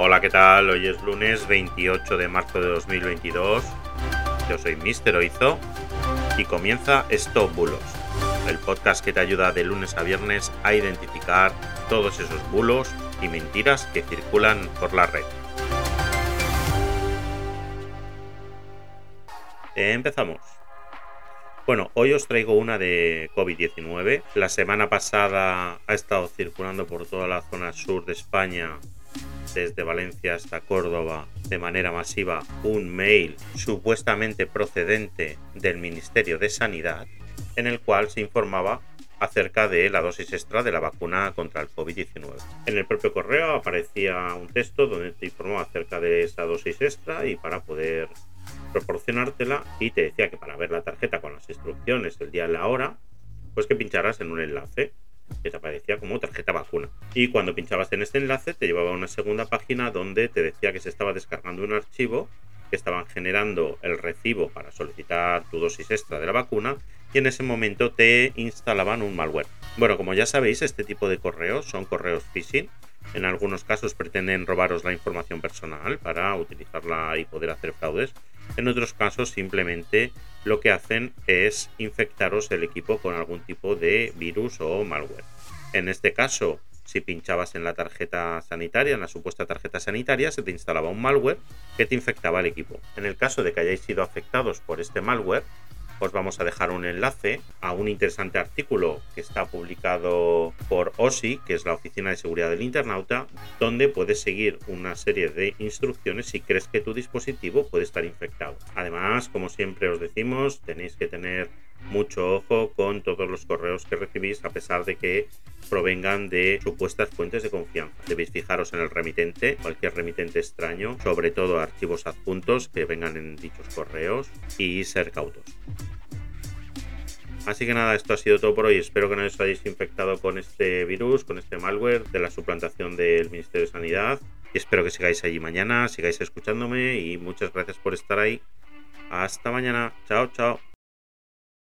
Hola, ¿qué tal? Hoy es lunes 28 de marzo de 2022. Yo soy Mister Oizo y comienza Stop Bulos, el podcast que te ayuda de lunes a viernes a identificar todos esos bulos y mentiras que circulan por la red. Empezamos. Bueno, hoy os traigo una de COVID-19. La semana pasada ha estado circulando por toda la zona sur de España, desde Valencia hasta Córdoba, de manera masiva, un mail supuestamente procedente del Ministerio de Sanidad, en el cual se informaba acerca de la dosis extra de la vacuna contra el COVID-19. En el propio correo aparecía un texto donde te informaba acerca de esa dosis extra y para poder proporcionártela y te decía que para ver la tarjeta con las instrucciones, el día y la hora, pues que pincharas en un enlace que te aparecía como tarjeta vacuna. Y cuando pinchabas en este enlace te llevaba a una segunda página donde te decía que se estaba descargando un archivo, que estaban generando el recibo para solicitar tu dosis extra de la vacuna y en ese momento te instalaban un malware. Bueno, como ya sabéis, este tipo de correos son correos phishing en algunos casos pretenden robaros la información personal para utilizarla y poder hacer fraudes. En otros casos simplemente lo que hacen es infectaros el equipo con algún tipo de virus o malware. En este caso, si pinchabas en la tarjeta sanitaria, en la supuesta tarjeta sanitaria, se te instalaba un malware que te infectaba el equipo. En el caso de que hayáis sido afectados por este malware, os vamos a dejar un enlace a un interesante artículo que está publicado por OSI, que es la Oficina de Seguridad del Internauta, donde puedes seguir una serie de instrucciones si crees que tu dispositivo puede estar infectado. Además, como siempre os decimos, tenéis que tener mucho ojo con todos los correos que recibís a pesar de que provengan de supuestas fuentes de confianza. Debéis fijaros en el remitente, cualquier remitente extraño, sobre todo archivos adjuntos que vengan en dichos correos y ser cautos. Así que nada, esto ha sido todo por hoy. Espero que no os hayáis infectado con este virus, con este malware de la suplantación del Ministerio de Sanidad. Y espero que sigáis allí mañana, sigáis escuchándome y muchas gracias por estar ahí. Hasta mañana. Chao, chao.